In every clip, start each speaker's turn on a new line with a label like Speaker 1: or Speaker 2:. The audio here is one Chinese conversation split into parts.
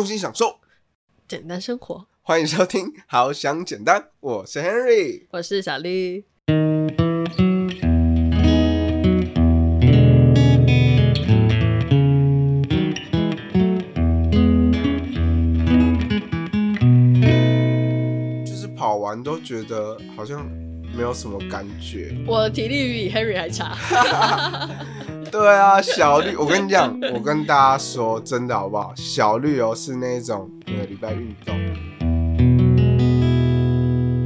Speaker 1: 用心享受，
Speaker 2: 简单生活。
Speaker 1: 欢迎收听《好想简单》，我是 Henry，
Speaker 2: 我是小绿。
Speaker 1: 就是跑完都觉得好像没有什么感觉。
Speaker 2: 我的体力比 Henry 还差。
Speaker 1: 对啊，小绿，我跟你讲，我跟大家说真的好不好？小绿哦是那种每个礼拜运动。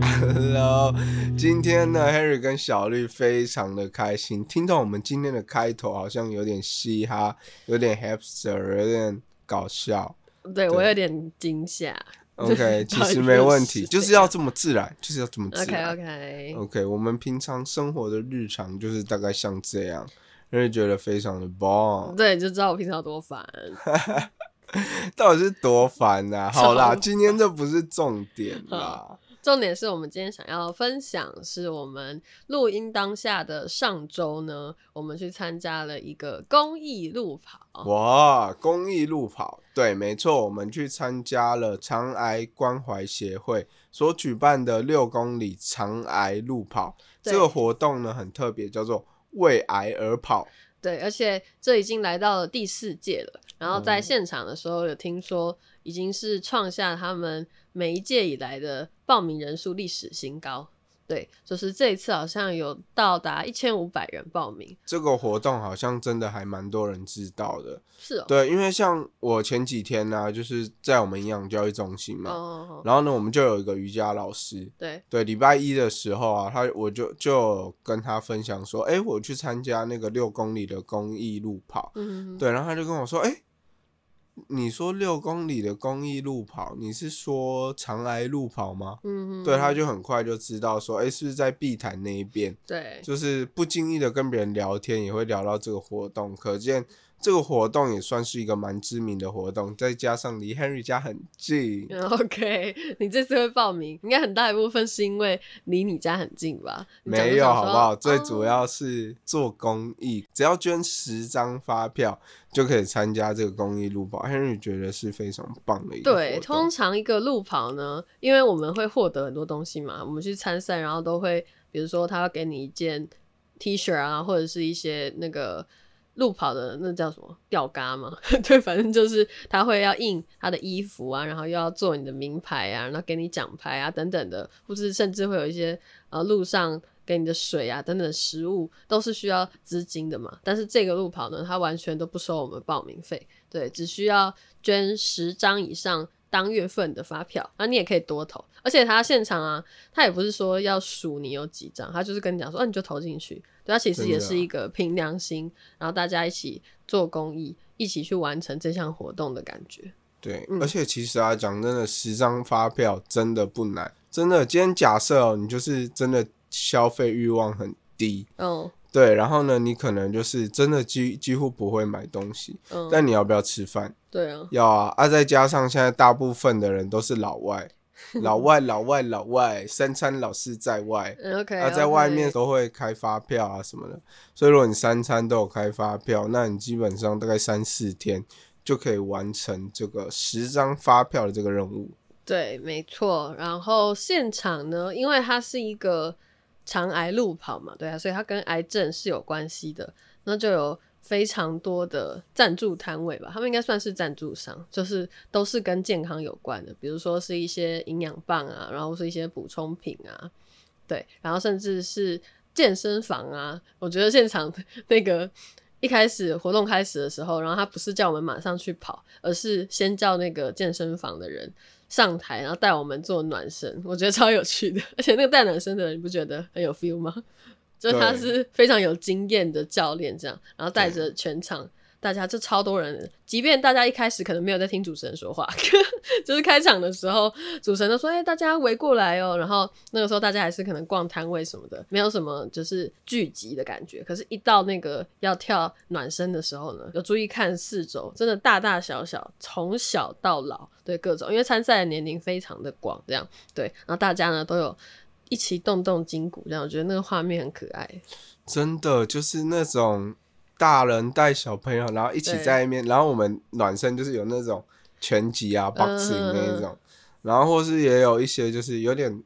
Speaker 1: Hello，今天呢，Harry 跟小绿非常的开心。听到我们今天的开头好像有点嘻哈，有点 hipster，有点搞笑。
Speaker 2: 对我有点惊吓。
Speaker 1: OK，其实没问题，就是要这么自然，就是要这么自然
Speaker 2: OK
Speaker 1: 然。OK，OK，我们平常生活的日常就是大概像这样，让人觉得非常的棒。
Speaker 2: 对，就知道我平常有多烦。
Speaker 1: 到底是多烦呐、好啦，今天这不是重点啦。
Speaker 2: 重点是我们今天想要分享，是我们录音当下的上周呢，我们去参加了一个公益路跑。
Speaker 1: 哇，公益路跑，对，没错，我们去参加了肠癌关怀协会所举办的六公里肠癌路跑。
Speaker 2: 对
Speaker 1: 这个活动呢很特别，叫做为癌而跑。
Speaker 2: 对，而且这已经来到了第四届了。然后在现场的时候，有听说已经是创下他们每一届以来的报名人数历史新高。对，就是这一次好像有到达一千五百人报名。
Speaker 1: 这个活动好像真的还蛮多人知道的。
Speaker 2: 是哦，
Speaker 1: 对，因为像我前几天呢、就是在我们营养教育中心嘛，
Speaker 2: 哦，
Speaker 1: 然后呢，我们就有一个瑜伽老师，
Speaker 2: 对，
Speaker 1: 对，礼拜一的时候啊，他我就就跟他分享说，哎、我去参加那个六公里的公益路跑，
Speaker 2: 嗯，
Speaker 1: 对，然后他就跟我说，哎、你说六公里的公益路跑，你是说长癌路跑吗？
Speaker 2: 嗯，
Speaker 1: 对，他就很快就知道说，哎、是不是在碧潭那一边？
Speaker 2: 对，
Speaker 1: 就是不经意的跟别人聊天，也会聊到这个活动，可见这个活动也算是一个蛮知名的活动，再加上离 Henry 家很近，
Speaker 2: 嗯 OK，你这次会报名，应该很大一部分是因为离你家很近吧？
Speaker 1: 没有好不好？最主
Speaker 2: 哦
Speaker 1: 要是做公益，只要捐十张发票就可以参加这个公益路跑。Henry 觉得是非常棒的一个
Speaker 2: 对，通。常一个路跑呢，因为我们会获得很多东西嘛，我们去参赛，然后都会，比如说他要给你一件 T 恤啊，或者是一些那个路跑的那叫什么吊嘎嘛，对，反正就是他会要印他的衣服啊，然后又要做你的名牌啊，然后给你奖牌啊等等的，或是甚至会有一些呃路上。给你的水啊等等的食物都是需要资金的嘛，但是这个路跑呢，它完全都不收我们报名费，对，只需要捐十张以上当月份的发票，那你也可以多投。而且他现场啊，他也不是说要数你有几张，他就是跟你讲说，啊，你就投进去。对，他其实也是一个凭良心，然后大家一起做公益，一起去完成这项活动的感觉。
Speaker 1: 对，
Speaker 2: 嗯
Speaker 1: 而且其实啊，讲真的，十张发票真的不难。真的，今天假设哦，你就是真的消费欲望很低，
Speaker 2: 嗯
Speaker 1: 对，然后呢，你可能就是真的几几乎不会买东西，
Speaker 2: 嗯，
Speaker 1: 但你要不要吃饭？
Speaker 2: 对啊，
Speaker 1: 要啊，啊，再加上现在大部分的人都是老外，老外，老外，老外，三餐老是在外，啊，在外面都会开发票啊什么的，所以如果你三餐都有开发票，那你基本上大概三四天就可以完成这个十张发票的这个任务。
Speaker 2: 对，没错。然后现场呢，因为它是一个肠癌路跑嘛，对啊，所以它跟癌症是有关系的。那就有非常多的赞助摊位吧，他们应该算是赞助商，就是都是跟健康有关的，比如说是一些营养棒啊，然后是一些补充品啊，对，然后甚至是健身房啊。我觉得现场 那个一开始活动开始的时候，然后他不是叫我们马上去跑，而是先叫那个健身房的人上台，然后带我们做暖身，我觉得超有趣的。而且那个带暖身的人，你不觉得很有 feel 吗？就是他是非常有经验的教练，这样，然后带着全场大家就超多人，即便大家一开始可能没有在听主持人说话，就是开场的时候，主持人都说：“哎、大家围过来哦。”然后那个时候大家还是可能逛摊位什么的，没有什么就是聚集的感觉。可是，一到那个要跳暖身的时候呢，有注意看四周，真的大大小小，从小到老，对各种，因为参赛的年龄非常的广，这样对，然后大家呢都有一起动动筋骨，这样我觉得那个画面很可爱。
Speaker 1: 真的就是那种大人带小朋友，然后一起在那边，然后我们暖身就是有那种拳击啊、boxing
Speaker 2: 嗯
Speaker 1: 那一种，然后或是也有一些就是有点，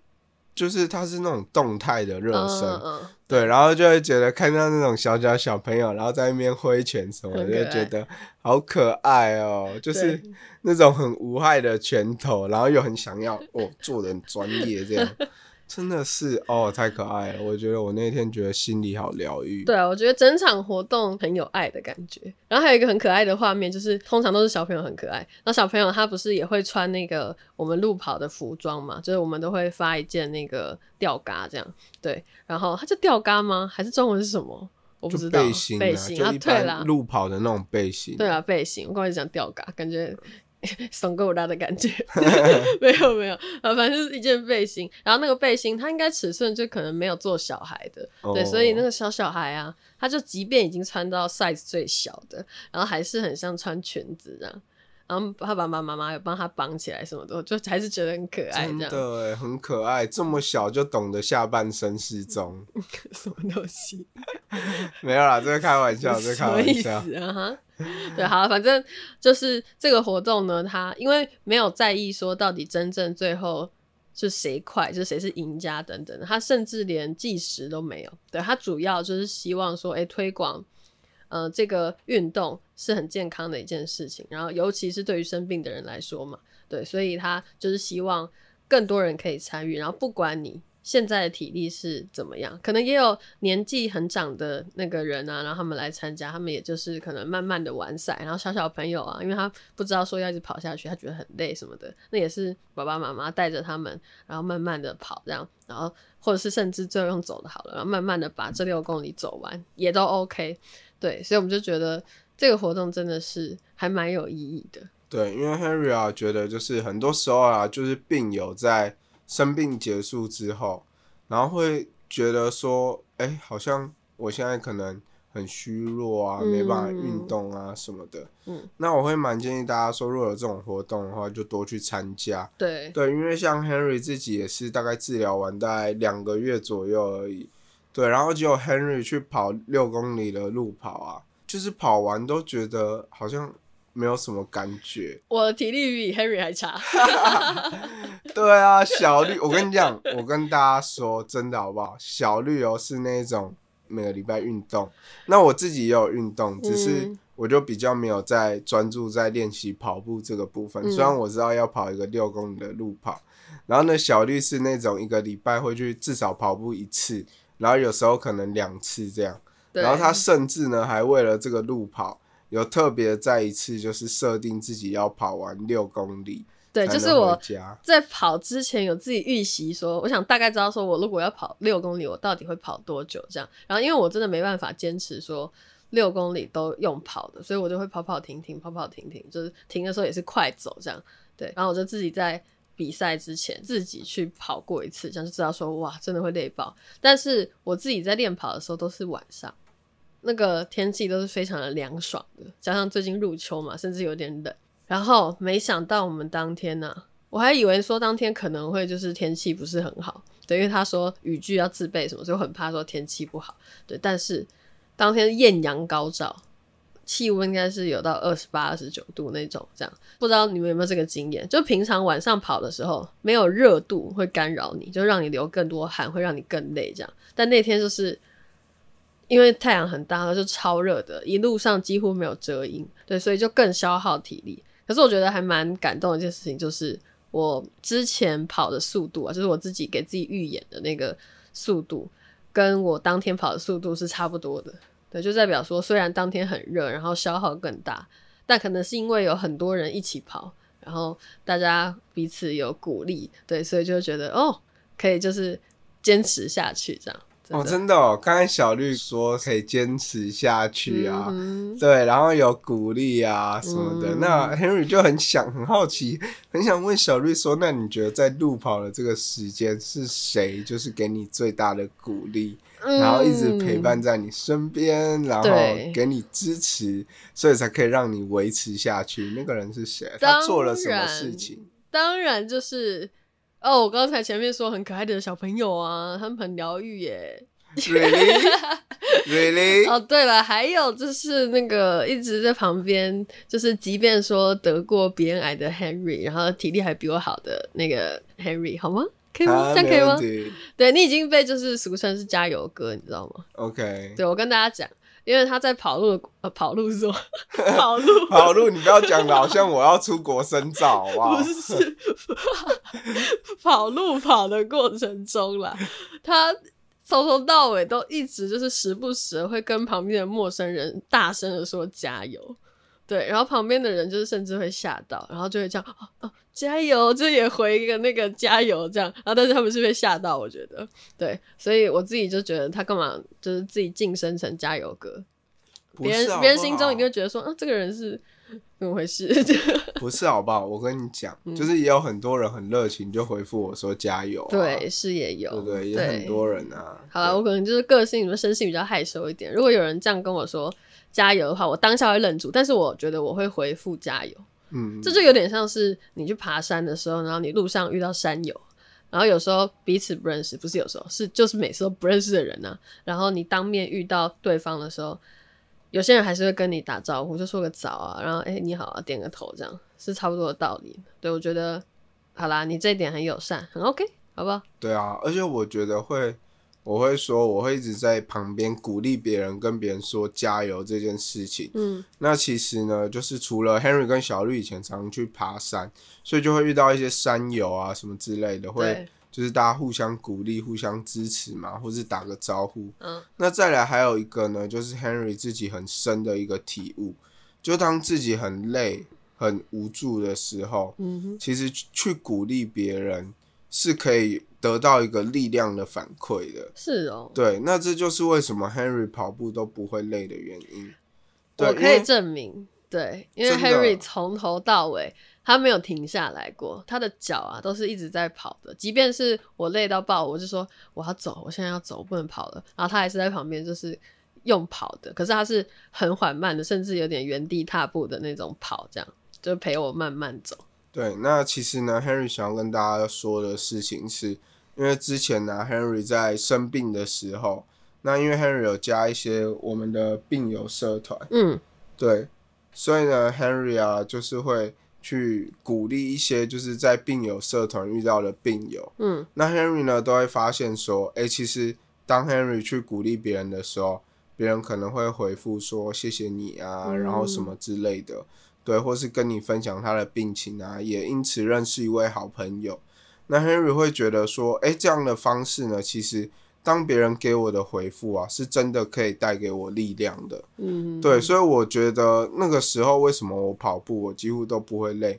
Speaker 1: 就是它是那种动态的热身，
Speaker 2: 嗯嗯
Speaker 1: 对，然后就会觉得看到那种小小小朋友，然后在那边挥拳什么就觉得好可爱哦，就是那种很无害的拳头，然后又很想要哦做的很专业这样，真的是哦太可爱了。我觉得我那天觉得心里好疗愈。
Speaker 2: 对啊，我觉得整场活动很有爱的感觉。然后还有一个很可爱的画面，就是通常都是小朋友很可爱，然后小朋友他不是也会穿那个我们路跑的服装嘛，就是我们都会发一件那个吊嘎这样，对，然后它叫吊嘎吗？还是中文是什么？我不知道。
Speaker 1: 背心啊，
Speaker 2: 背心啊，对啦，
Speaker 1: 路跑的那种背心。
Speaker 2: 对啊，背心。我刚才讲吊嘎，感觉 怂够拉的感觉。没有没有，啊，反正是一件背心。然后那个背心，它应该尺寸就可能没有做小孩的，对，
Speaker 1: 哦
Speaker 2: 所以那个小小孩啊，他就即便已经穿到 size 最小的，然后还是很像穿裙子这样。然后他爸爸妈妈妈有帮他绑起来什么的，就还是觉得很可爱
Speaker 1: 真
Speaker 2: 这样。
Speaker 1: 很可爱，这么小就懂得下半身失踪。
Speaker 2: 什么东西？
Speaker 1: 没有啦，这是开玩笑，这是开玩笑。
Speaker 2: 思啊？哈，对，好，反正就是这个活动呢，他因为没有在意说到底真正最后是谁快，就是谁是赢家等等的，他甚至连计时都没有。对他主要就是希望说，哎、推广呃这个运动是很健康的一件事情，然后尤其是对于生病的人来说嘛，对，所以他就是希望更多人可以参与，然后不管你现在的体力是怎么样，可能也有年纪很长的那个人啊，然后他们来参加，他们也就是可能慢慢的玩赛，然后小小朋友啊，因为他不知道说要一直跑下去，他觉得很累什么的，那也是爸爸妈妈带着他们，然后慢慢的跑这样，然后或者是甚至最后用走的好了，然后慢慢的把这六公里走完，也都 OK。对，所以我们就觉得这个活动真的是还蛮有意义的。
Speaker 1: 对，因为 Henry 啊，觉得就是很多时候啊，就是病友在生病结束之后，然后会觉得说，哎、好像我现在可能很虚弱啊，没办法运动啊什么的。
Speaker 2: 嗯，
Speaker 1: 那我会蛮建议大家说，如果有这种活动的话，就多去参加。
Speaker 2: 对，
Speaker 1: 对，因为像 Henry 自己也是大概治疗完大概两个月左右而已。对，然后只有 Henry 去跑六公里的路跑啊，就是跑完都觉得好像没有什么感觉。
Speaker 2: 我的体力比 Henry 还差。
Speaker 1: 对啊，小绿，我跟你讲，我跟大家说真的好不好？小绿哦是那种每个礼拜运动，那我自己也有运动，只是
Speaker 2: 嗯
Speaker 1: 我就比较没有在专注在练习跑步这个部分。
Speaker 2: 嗯
Speaker 1: 虽然我知道要跑一个六公里的路跑，然后呢，小绿是那种一个礼拜会去至少跑步一次，然后有时候可能两次这样。然后他甚至呢还为了这个路跑，有特别再一次就是设定自己要跑完六公里。
Speaker 2: 对，就是我在跑之前有自己预习说，我想大概知道说我如果要跑六公里，我到底会跑多久这样。然后因为我真的没办法坚持说六公里都用跑的，所以我就会跑跑停停，跑跑停停，就是停的时候也是快走这样。对，然后我就自己在比赛之前自己去跑过一次，这样就知道说哇，真的会累爆。但是我自己在练跑的时候都是晚上。那个天气都是非常的凉爽的，加上最近入秋嘛，甚至有点冷。然后没想到我们当天呢、我还以为说当天可能会就是天气不是很好，对，因为他说雨具要自备什么，所以我很怕说天气不好，对。但是当天艳阳高照，气温应该是有到二十八、二十九度那种，这样不知道你们有没有这个经验？就平常晚上跑的时候，没有热度会干扰你，就让你流更多汗，会让你更累这样。但那天就是因为太阳很大，就超热的，一路上几乎没有遮阴，对，所以就更消耗体力。可是我觉得还蛮感动的一件事情，就是我之前跑的速度啊，就是我自己给自己预演的那个速度，跟我当天跑的速度是差不多的。对，就代表说，虽然当天很热，然后消耗更大，但可能是因为有很多人一起跑，然后大家彼此有鼓励，对，所以就觉得哦，可以就是坚持下去这样。
Speaker 1: 哦，真的哦，刚才小绿说可以坚持下去啊，
Speaker 2: 嗯
Speaker 1: 对，然后有鼓励啊什么的。
Speaker 2: 嗯
Speaker 1: 那 Henry 就很想很好奇，很想问小绿说，那你觉得在路跑的这个时间是谁就是给你最大的鼓励，然后一直陪伴在你身边，然后给你支持，所以才可以让你维持下去？那个人是谁？他做了什么事情？
Speaker 2: 当然就是哦，我刚才前面说很可爱的小朋友啊，他们很疗愈耶。
Speaker 1: Really？Really？
Speaker 2: 哦，对了，还有就是那个一直在旁边，就是即便说得过鼻咽癌的 Henry，然后体力还比我好的那个 Henry，好吗？可以吗？
Speaker 1: 啊
Speaker 2: 这样可以吗？对你已经被就是俗称是加油哥，你知道吗
Speaker 1: ？OK，
Speaker 2: 对我跟大家讲，因为他在跑路的呃跑路是什么？跑路
Speaker 1: 跑路，你不要讲的好像我要出国深造，啊不？
Speaker 2: 是 跑路跑的过程中啦，他从头到尾都一直就是时不时地会跟旁边的陌生人大声的说加油，对，然后旁边的人就是甚至会吓到，然后就会这样哦哦加油，就也回一个那个加油这样，然后但是他们是被吓到，我觉得对，所以我自己就觉得他干嘛就是自己晋升成加油哥，别人别人心中
Speaker 1: 好
Speaker 2: 一定会觉得说啊这个人是怎么回事？
Speaker 1: 不是好不好？我跟你讲，
Speaker 2: 嗯
Speaker 1: 就是也有很多人很热情，就回复我说加油、啊，
Speaker 2: 对，是也有，
Speaker 1: 对不对？也很多人啊。
Speaker 2: 好了，我可能就是个性，你们生性比较害羞一点。如果有人这样跟我说加油的话，我当下会愣住，但是我觉得我会回复加油。
Speaker 1: 嗯，
Speaker 2: 这就有点像是你去爬山的时候，然后你路上遇到山友，然后有时候彼此不认识，不是有时候是就是每次都不认识的人呢、然后你当面遇到对方的时候，有些人还是会跟你打招呼，就说个早啊，然后哎、你好啊，点个头，这样是差不多的道理。对我觉得好啦，你这一点很友善，很 OK，好不好？
Speaker 1: 对啊，而且我觉得会，我会说，我会一直在旁边鼓励别人，跟别人说加油这件事情。
Speaker 2: 嗯
Speaker 1: 那其实呢，就是除了 Henry 跟小绿以前常常去爬山，所以就会遇到一些山友啊什么之类的，会，就是大家互相鼓励、互相支持嘛，或是打个招呼。
Speaker 2: 嗯
Speaker 1: 那再来还有一个呢，就是 Henry 自己很深的一个体悟，就当自己很累、很无助的时候，
Speaker 2: 嗯哼。
Speaker 1: 其实去鼓励别人是可以得到一个力量的反馈的。
Speaker 2: 是哦，
Speaker 1: 对，那这就是为什么 Henry 跑步都不会累的原因。对
Speaker 2: 我可以证明，对，因为 Henry 从头到尾他没有停下来过，他的脚啊都是一直在跑的。即便是我累到爆，我就说我要走，我现在要走，不能跑了，然后他还是在旁边就是用跑的，可是他是很缓慢的，甚至有点原地踏步的那种跑，这样就陪我慢慢走。
Speaker 1: 对，那其实呢，Henry 想要跟大家说的事情是，因为之前呢，Henry 在生病的时候，那因为 Henry 有加一些我们的病友社团，
Speaker 2: 嗯
Speaker 1: 对，所以呢，Henry 啊，就是会去鼓励一些就是在病友社团遇到的病友。
Speaker 2: 嗯
Speaker 1: 那 Henry 呢，都会发现说，哎，其实当 Henry 去鼓励别人的时候，别人可能会回复说谢谢你啊，
Speaker 2: 嗯
Speaker 1: 然后什么之类的，对，或是跟你分享他的病情啊，也因此认识一位好朋友。那 Henry 会觉得说，诶，这样的方式呢，其实当别人给我的回复啊，是真的可以带给我力量的。
Speaker 2: 嗯，
Speaker 1: 对，所以我觉得那个时候为什么我跑步我几乎都不会累，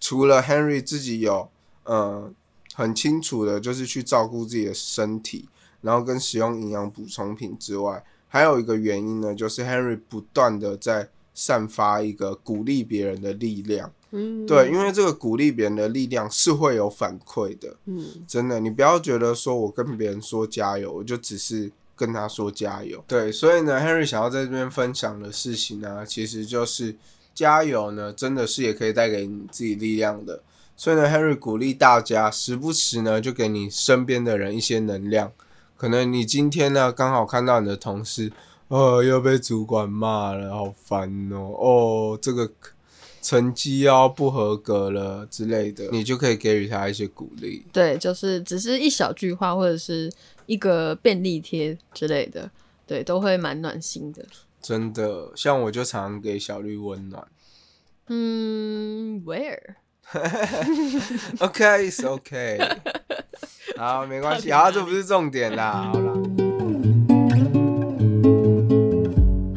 Speaker 1: 除了 Henry 自己有呃很清楚的就是去照顾自己的身体，然后跟使用营养补充品之外，还有一个原因呢，就是 Henry 不断的在散发一个鼓励别人的力量。
Speaker 2: 嗯
Speaker 1: 对，因为这个鼓励别人的力量是会有反馈的。
Speaker 2: 嗯
Speaker 1: 真的，你不要觉得说我跟别人说加油，我就只是跟他说加油。对，所以呢，Henry 想要在这边分享的事情呢，其实就是加油呢，真的是也可以带给你自己力量的。所以呢，Henry 鼓励大家，时不时呢就给你身边的人一些能量。可能你今天呢刚好看到你的同事，呃，又被主管骂了，好烦哦，哦，这个成绩要不合格了之类的，你就可以给予他一些鼓励。
Speaker 2: 对，就是只是一小句话或者是一个便利贴之类的，对，都会蛮暖心的。
Speaker 1: 真的，像我就常常给小绿温暖。
Speaker 2: 嗯
Speaker 1: ，Where？OK，是 OK。好，没关系，好，这不是重点啦。好啦，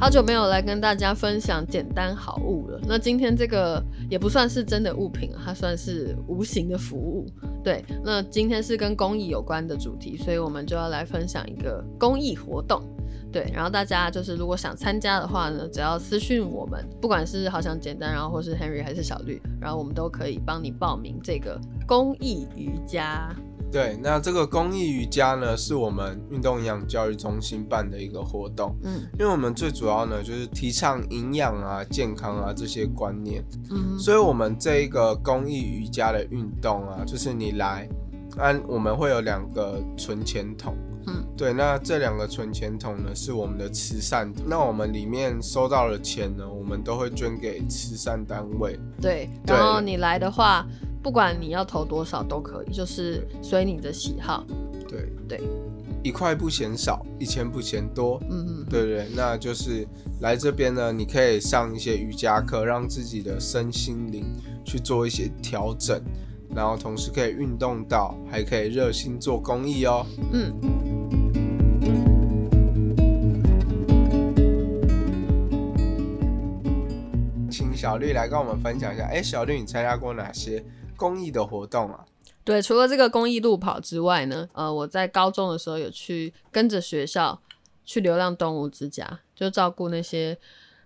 Speaker 2: 好久没有来跟大家分享简单好物了。那今天这个也不算是真的物品，它算是无形的服务。对，那今天是跟公益有关的主题，所以我们就要来分享一个公益活动。对，然后大家就是如果想参加的话呢，只要私讯我们，不管是好想简单，然后或是 Henry 还是小绿，然后我们都可以帮你报名这个公益瑜伽。
Speaker 1: 对，那这个公益瑜伽呢，是我们运动营养教育中心办的一个活动。
Speaker 2: 嗯
Speaker 1: 因为我们最主要呢，就是提倡营养啊、健康啊这些观念，
Speaker 2: 嗯
Speaker 1: 所以我们这一个公益瑜伽的运动啊，就是你来，按我们会有两个存钱筒，
Speaker 2: 嗯
Speaker 1: 对，那这两个存钱筒呢是我们的慈善，那我们里面收到的钱呢，我们都会捐给慈善单位。
Speaker 2: 对，
Speaker 1: 对
Speaker 2: 然后你来的话，不管你要投多少都可以，就是随你的喜好。
Speaker 1: 对
Speaker 2: 对，
Speaker 1: 一块不嫌少，一千不嫌多。
Speaker 2: 嗯嗯，
Speaker 1: 对对，那就是来这边呢，你可以上一些瑜伽课，让自己的身心灵去做一些调整，然后同时可以运动到，还可以热心做公益哦。
Speaker 2: 嗯，
Speaker 1: 请小绿来跟我们分享一下，哎，小绿，你参加过哪些公益的活动啊？
Speaker 2: 对，除了这个公益路跑之外呢，呃，我在高中的时候有去跟着学校去流浪动物之家，就照顾那些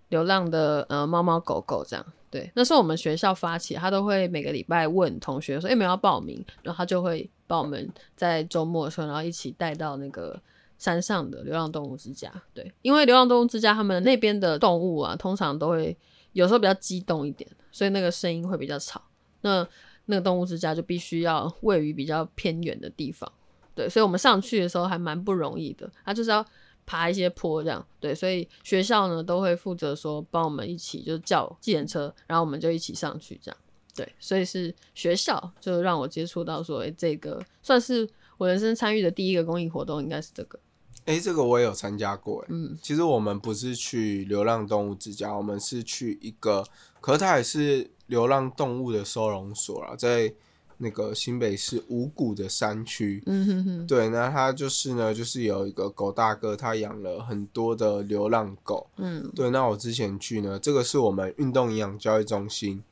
Speaker 2: 流浪的呃猫猫狗狗这样。对，那是我们学校发起，他都会每个礼拜问同学说有没有要报名，然后他就会把我们在周末的时候，然后一起带到那个山上的流浪动物之家。对，因为流浪动物之家他们那边的动物啊，通常都会有时候比较激动一点，所以那个声音会比较吵。那那个动物之家就必须要位于比较偏远的地方，对，所以我们上去的时候还蛮不容易的，它就是要爬一些坡这样，对，所以学校呢都会负责说帮我们一起就叫计程车，然后我们就一起上去这样，对，所以是学校就让我接触到说，诶、这个算是我人生参与的第一个公益活动，应该是这个，
Speaker 1: 哎，这个我也有参加过，哎，
Speaker 2: 嗯，
Speaker 1: 其实我们不是去流浪动物之家，我们是去一个，可是它也是流浪动物的收容所啦，在那个新北市五股的山区。
Speaker 2: 嗯哼哼，
Speaker 1: 对，那它就是呢，就是有一个狗大哥，他养了很多的流浪狗。
Speaker 2: 嗯
Speaker 1: 对，那我之前去呢，这个是我们运动营养教育中心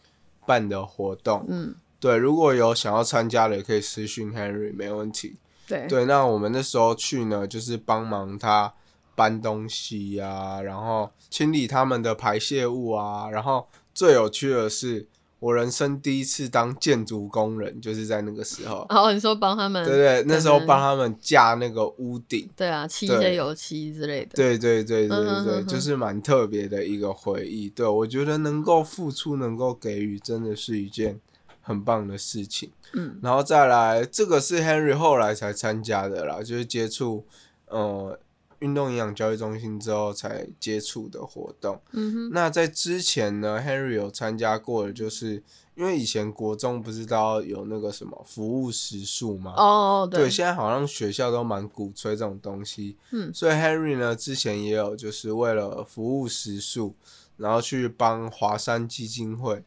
Speaker 1: 办的活动。
Speaker 2: 嗯，
Speaker 1: 对，如果有想要参加的，也可以私讯 Henry，没问题。
Speaker 2: 对，
Speaker 1: 对，那我们那时候去呢，就是帮忙他搬东西呀、然后清理他们的排泄物啊，然后最有趣的是，我人生第一次当建筑工人，就是在那个时候。
Speaker 2: 然后你说帮他们，
Speaker 1: 对对，那时候帮他们架那个屋顶。
Speaker 2: 对啊，漆一些油漆之类的，
Speaker 1: 对对对对对，
Speaker 2: 嗯哼哼哼
Speaker 1: 就是蛮特别的一个回忆。对我觉得能够付出，能够给予，真的是一件很棒的事情。
Speaker 2: 嗯
Speaker 1: 然后再来，这个是 Henry 后来才参加的啦，就是接触呃运动营养教育中心之后才接触的活动。
Speaker 2: 嗯哼，
Speaker 1: 那在之前呢，Henry 有参加过的，就是因为以前国中不是都要有那个什么服务时数吗？
Speaker 2: 哦，
Speaker 1: 对，现在好像学校都蛮鼓吹这种东西，
Speaker 2: 嗯
Speaker 1: 所以 Henry 呢之前也有就是为了服务时数，然后去帮华山基金会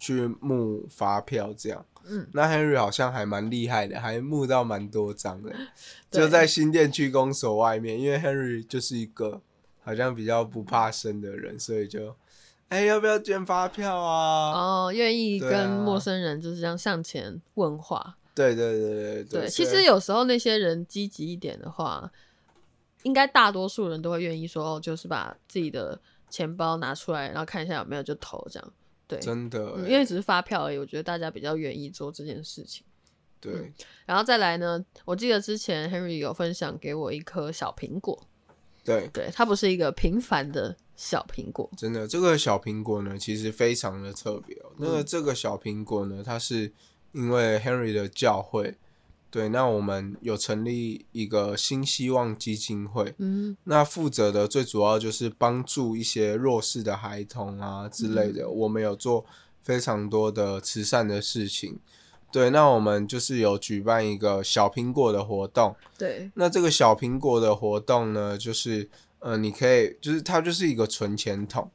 Speaker 1: 去募发票这样。
Speaker 2: 嗯，
Speaker 1: 那 Henry 好像还蛮厉害的，还募到蛮多张的，就在新店区公所外面，因为 Henry 就是一个好像比较不怕生的人，所以就哎、要不要捐发票啊？
Speaker 2: 哦，愿意跟陌生人就是这样向前问话。
Speaker 1: 对对对对
Speaker 2: 对，其实有时候那些人积极一点的话，应该大多数人都会愿意说，哦，就是把自己的钱包拿出来，然后看一下有没有就投这样。对，
Speaker 1: 真的、
Speaker 2: 因为只是发票而已，我觉得大家比较愿意做这件事情。
Speaker 1: 对。
Speaker 2: 然后再来呢，我记得之前 Henry 有分享给我一颗小苹果，
Speaker 1: 对，
Speaker 2: 对，它不是一个平凡的小苹果，
Speaker 1: 真的，这个小苹果呢，其实非常的特别哦。那这个小苹果呢，它是因为 Henry 的教会，对，那我们有成立一个新希望基金会，
Speaker 2: 嗯
Speaker 1: 那负责的最主要就是帮助一些弱势的孩童啊之类
Speaker 2: 嗯
Speaker 1: 的。我们有做非常多的慈善的事情，对，那我们就是有举办一个小苹果的活动。
Speaker 2: 对，
Speaker 1: 那这个小苹果的活动呢，就是呃，你可以就是它就是一个存钱筒，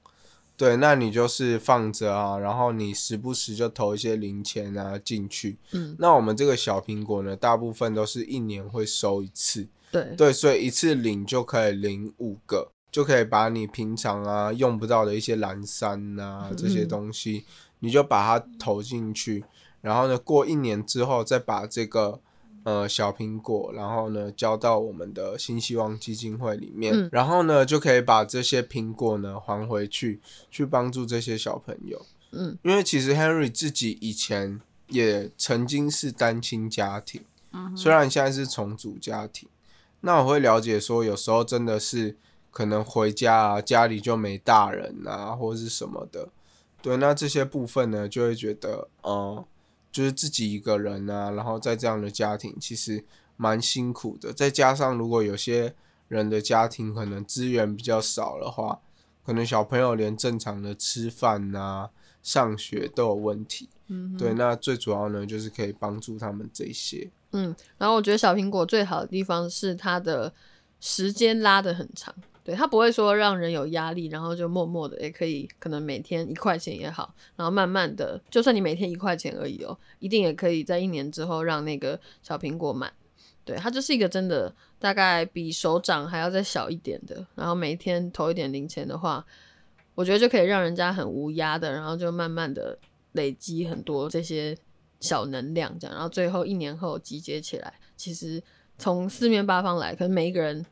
Speaker 1: 对，那你就是放着啊，然后你时不时就投一些零钱啊进去。
Speaker 2: 嗯，
Speaker 1: 那我们这个小苹果呢，大部分都是一年会收一次，
Speaker 2: 对，
Speaker 1: 对，所以一次领就可以领五个，就可以把你平常啊用不到的一些蓝山啊这些
Speaker 2: 嗯。
Speaker 1: 东西，你就把它投进去，然后呢，过一年之后再把这个呃小苹果，然后呢交到我们的新希望基金会里面，
Speaker 2: 嗯
Speaker 1: 然后呢就可以把这些苹果呢还回去，去帮助这些小朋友。
Speaker 2: 嗯
Speaker 1: 因为其实 Henry 自己以前也曾经是单亲家庭，
Speaker 2: 嗯
Speaker 1: 虽然现在是重组家庭，那我会了解说，有时候真的是可能回家啊，家里就没大人啊，或是什么的，对，那这些部分呢，就会觉得，呃，就是自己一个人啊，然后在这样的家庭，其实蛮辛苦的。再加上如果有些人的家庭可能资源比较少的话，可能小朋友连正常的吃饭啊、上学都有问题。
Speaker 2: 嗯，
Speaker 1: 对，那最主要呢，就是可以帮助他们这些。
Speaker 2: 嗯，然后我觉得小苹果最好的地方是它的时间拉得很长，对，它不会说让人有压力，然后就默默的也可以，可能每天一块钱也好，然后慢慢的，就算你每天一块钱而已哦，一定也可以在一年之后让那个小苹果满。对，它就是一个真的大概比手掌还要再小一点的，然后每天投一点零钱的话，我觉得就可以让人家很无压的，然后就慢慢的累积很多这些小能量，这样，然后最后一年后集结起来，其实从四面八方来，可能每一个人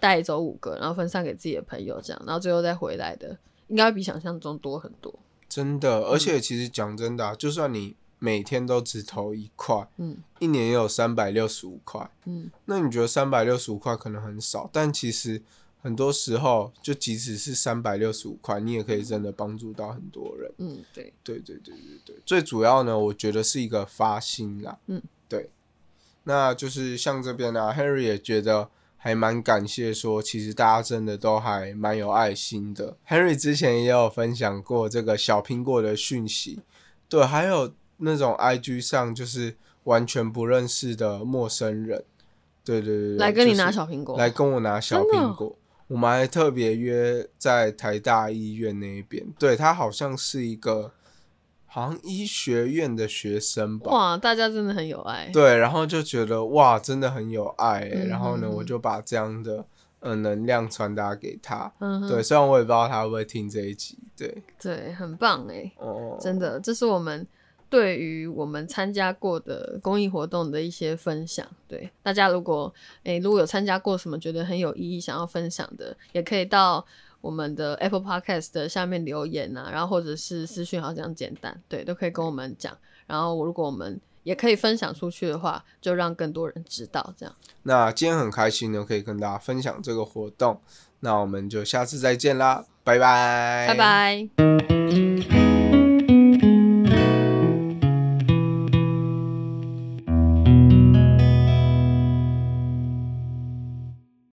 Speaker 2: 带走五个，然后分散给自己的朋友，这样，然后最后再回来的，应该比想象中多很多。
Speaker 1: 真的，而且其实讲真的、啊，就算你每天都只投一块，
Speaker 2: 嗯
Speaker 1: 一年也有三百六十五块。
Speaker 2: 嗯，
Speaker 1: 那你觉得三百六十五块可能很少，但其实很多时候，就即使是三百六十五块，你也可以真的帮助到很多人。
Speaker 2: 嗯，对，
Speaker 1: 对对对对对，最主要呢，我觉得是一个发心啦。
Speaker 2: 嗯，
Speaker 1: 对。那就是像这边呢、h e n r y 也觉得还蛮感谢，说其实大家真的都还蛮有爱心的。Henry 之前也有分享过这个小苹果的讯息，对，还有那种 IG 上就是完全不认识的陌生人，对对对对，
Speaker 2: 来跟你拿小苹果，
Speaker 1: 来跟我拿小苹果。我们还特别约在台大医院那一边，对他好像是一个好像医学院的学生吧。
Speaker 2: 哇，大家真的很有爱。
Speaker 1: 对，然后就觉得哇，真的很有爱欸、
Speaker 2: 嗯
Speaker 1: 然后呢，
Speaker 2: 嗯
Speaker 1: 我就把这样的呃能量传达给他。
Speaker 2: 嗯，
Speaker 1: 对，虽然我也不知道他会不会听这一集。对，
Speaker 2: 对，很棒哎，
Speaker 1: 哦，
Speaker 2: 真的，这是我们对于我们参加过的公益活动的一些分享。对大家，如果诶、如果有参加过什么觉得很有意义想要分享的，也可以到我们的 Apple Podcast 的下面留言啊，然后或者是私讯，好像简单，对，都可以跟我们讲。然后如果我们也可以分享出去的话，就让更多人知道。这样，
Speaker 1: 那今天很开心呢，可以跟大家分享这个活动。那我们就下次再见啦，拜拜，
Speaker 2: 拜拜。